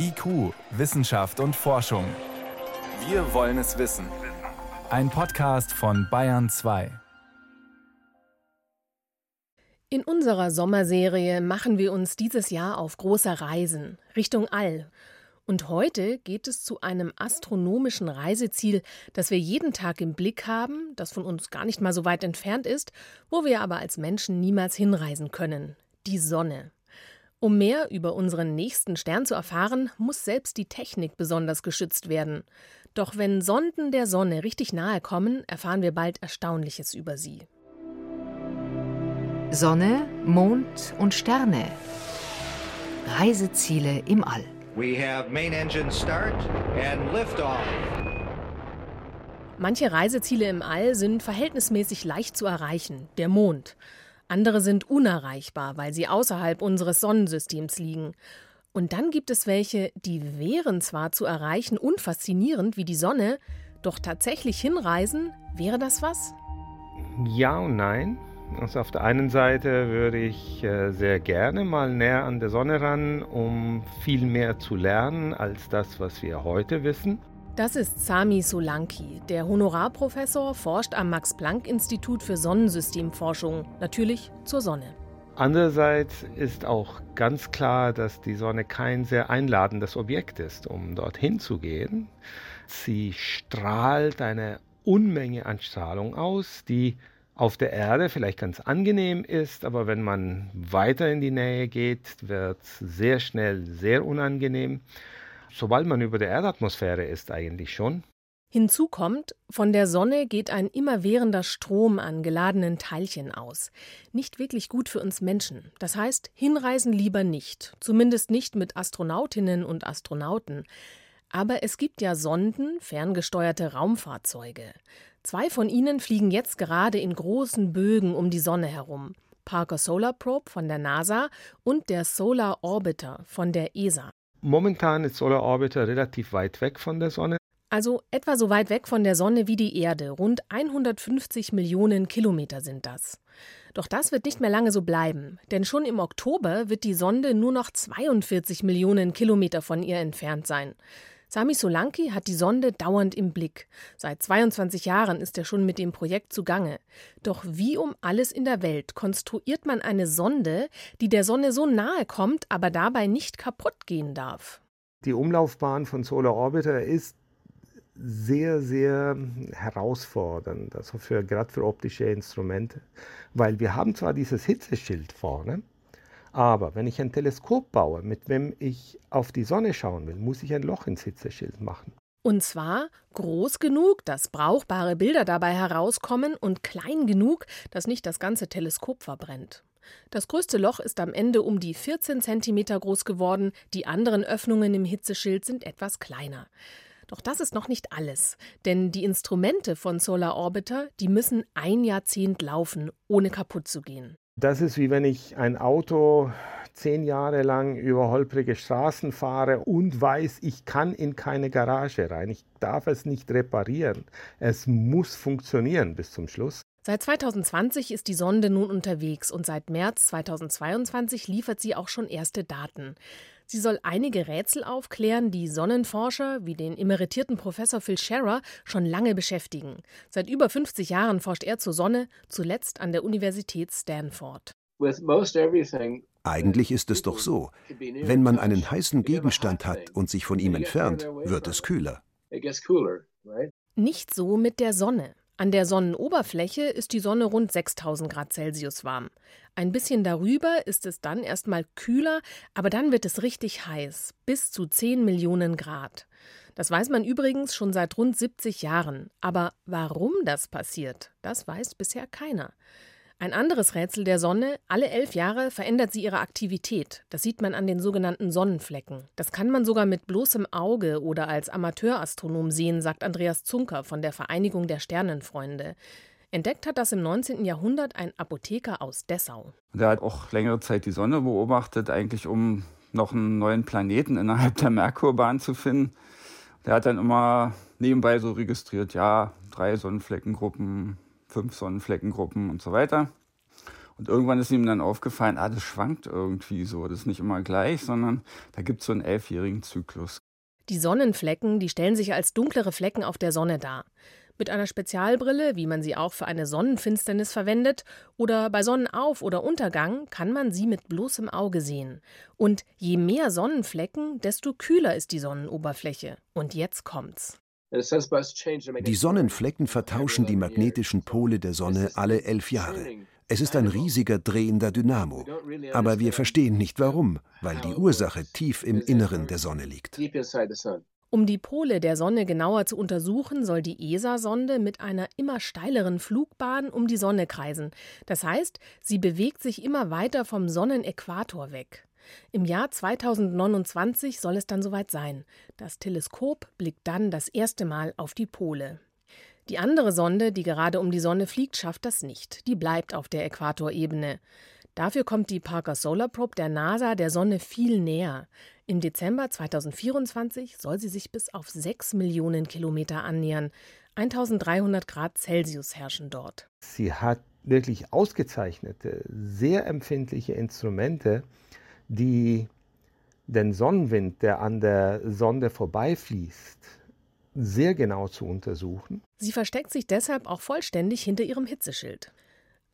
IQ, Wissenschaft und Forschung. Wir wollen es wissen. Ein Podcast von Bayern 2. In unserer Sommerserie machen wir uns dieses Jahr auf große Reisen Richtung All. Und heute geht es zu einem astronomischen Reiseziel, das wir jeden Tag im Blick haben, das von uns gar nicht mal so weit entfernt ist, wo wir aber als Menschen niemals hinreisen können. Die Sonne. Um mehr über unseren nächsten Stern zu erfahren, muss selbst die Technik besonders geschützt werden. Doch wenn Sonden der Sonne richtig nahe kommen, erfahren wir bald Erstaunliches über sie. Sonne, Mond und Sterne. Reiseziele im All. We have main engine start and liftoff. Manche Reiseziele im All sind verhältnismäßig leicht zu erreichen, der Mond. Andere sind unerreichbar, weil sie außerhalb unseres Sonnensystems liegen. Und dann gibt es welche, die wären zwar zu erreichen und faszinierend wie die Sonne, doch tatsächlich hinreisen, wäre das was? Ja und nein. Also auf der einen Seite würde ich äh, sehr gerne mal näher an der Sonne ran, um viel mehr zu lernen als das, was wir heute wissen. Das ist Sami Solanki. Der Honorarprofessor forscht am Max-Planck-Institut für Sonnensystemforschung, natürlich zur Sonne. Andererseits ist auch ganz klar, dass die Sonne kein sehr einladendes Objekt ist, um dorthin zu gehen. Sie strahlt eine Unmenge an Strahlung aus, die auf der Erde vielleicht ganz angenehm ist, aber wenn man weiter in die Nähe geht, wird es sehr schnell sehr unangenehm sobald man über der Erdatmosphäre ist eigentlich schon. Hinzu kommt, von der Sonne geht ein immerwährender Strom an geladenen Teilchen aus. Nicht wirklich gut für uns Menschen. Das heißt, hinreisen lieber nicht. Zumindest nicht mit Astronautinnen und Astronauten. Aber es gibt ja Sonden, ferngesteuerte Raumfahrzeuge. Zwei von ihnen fliegen jetzt gerade in großen Bögen um die Sonne herum. Parker Solar Probe von der NASA und der Solar Orbiter von der ESA. Momentan ist Solar Orbiter relativ weit weg von der Sonne. Also etwa so weit weg von der Sonne wie die Erde. Rund 150 Millionen Kilometer sind das. Doch das wird nicht mehr lange so bleiben, denn schon im Oktober wird die Sonde nur noch 42 Millionen Kilometer von ihr entfernt sein. Sami Solanki hat die Sonde dauernd im Blick. Seit 22 Jahren ist er schon mit dem Projekt zugange. Doch wie um alles in der Welt konstruiert man eine Sonde, die der Sonne so nahe kommt, aber dabei nicht kaputt gehen darf? Die Umlaufbahn von Solar Orbiter ist sehr, sehr herausfordernd, also für, gerade für optische Instrumente, weil wir haben zwar dieses Hitzeschild vorne, aber wenn ich ein Teleskop baue, mit dem ich auf die Sonne schauen will, muss ich ein Loch ins Hitzeschild machen. Und zwar groß genug, dass brauchbare Bilder dabei herauskommen und klein genug, dass nicht das ganze Teleskop verbrennt. Das größte Loch ist am Ende um die 14 cm groß geworden, die anderen Öffnungen im Hitzeschild sind etwas kleiner. Doch das ist noch nicht alles, denn die Instrumente von Solar Orbiter, die müssen ein Jahrzehnt laufen, ohne kaputt zu gehen. Das ist wie wenn ich ein Auto zehn Jahre lang über holprige Straßen fahre und weiß, ich kann in keine Garage rein. Ich darf es nicht reparieren. Es muss funktionieren bis zum Schluss. Seit 2020 ist die Sonde nun unterwegs und seit März 2022 liefert sie auch schon erste Daten. Sie soll einige Rätsel aufklären, die Sonnenforscher wie den emeritierten Professor Phil Scherer schon lange beschäftigen. Seit über 50 Jahren forscht er zur Sonne, zuletzt an der Universität Stanford. Eigentlich ist es doch so, wenn man einen heißen Gegenstand hat und sich von ihm entfernt, wird es kühler. Nicht so mit der Sonne. An der Sonnenoberfläche ist die Sonne rund 6000 Grad Celsius warm. Ein bisschen darüber ist es dann erstmal kühler, aber dann wird es richtig heiß, bis zu 10 Millionen Grad. Das weiß man übrigens schon seit rund 70 Jahren. Aber warum das passiert, das weiß bisher keiner. Ein anderes Rätsel der Sonne, alle elf Jahre verändert sie ihre Aktivität. Das sieht man an den sogenannten Sonnenflecken. Das kann man sogar mit bloßem Auge oder als Amateurastronom sehen, sagt Andreas Zunker von der Vereinigung der Sternenfreunde. Entdeckt hat das im 19. Jahrhundert ein Apotheker aus Dessau. Der hat auch längere Zeit die Sonne beobachtet, eigentlich um noch einen neuen Planeten innerhalb der Merkurbahn zu finden. Der hat dann immer nebenbei so registriert, ja, drei Sonnenfleckengruppen, fünf Sonnenfleckengruppen und so weiter. Und irgendwann ist ihm dann aufgefallen, ah, das schwankt irgendwie so. Das ist nicht immer gleich, sondern da gibt es so einen elfjährigen Zyklus. Die Sonnenflecken, die stellen sich als dunklere Flecken auf der Sonne dar. Mit einer Spezialbrille, wie man sie auch für eine Sonnenfinsternis verwendet, oder bei Sonnenauf- oder Untergang kann man sie mit bloßem Auge sehen. Und je mehr Sonnenflecken, desto kühler ist die Sonnenoberfläche. Und jetzt kommt's. Die Sonnenflecken vertauschen die magnetischen Pole der Sonne alle elf Jahre. Es ist ein riesiger drehender Dynamo. Aber wir verstehen nicht warum, weil die Ursache tief im Inneren der Sonne liegt. Um die Pole der Sonne genauer zu untersuchen, soll die ESA-Sonde mit einer immer steileren Flugbahn um die Sonne kreisen. Das heißt, sie bewegt sich immer weiter vom Sonnenäquator weg. Im Jahr 2029 soll es dann soweit sein. Das Teleskop blickt dann das erste Mal auf die Pole. Die andere Sonde, die gerade um die Sonne fliegt, schafft das nicht. Die bleibt auf der Äquatorebene. Dafür kommt die Parker Solar Probe der NASA der Sonne viel näher. Im Dezember 2024 soll sie sich bis auf 6 Millionen Kilometer annähern. 1300 Grad Celsius herrschen dort. Sie hat wirklich ausgezeichnete, sehr empfindliche Instrumente, die den Sonnenwind, der an der Sonde vorbeifließt, sehr genau zu untersuchen. Sie versteckt sich deshalb auch vollständig hinter ihrem Hitzeschild.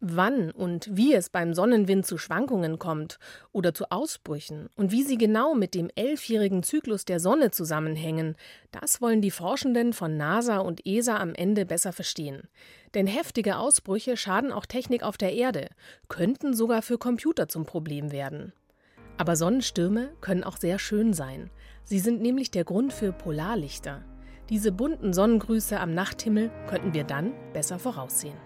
Wann und wie es beim Sonnenwind zu Schwankungen kommt oder zu Ausbrüchen und wie sie genau mit dem elfjährigen Zyklus der Sonne zusammenhängen, das wollen die Forschenden von NASA und ESA am Ende besser verstehen. Denn heftige Ausbrüche schaden auch Technik auf der Erde, könnten sogar für Computer zum Problem werden. Aber Sonnenstürme können auch sehr schön sein. Sie sind nämlich der Grund für Polarlichter. Diese bunten Sonnengrüße am Nachthimmel könnten wir dann besser voraussehen.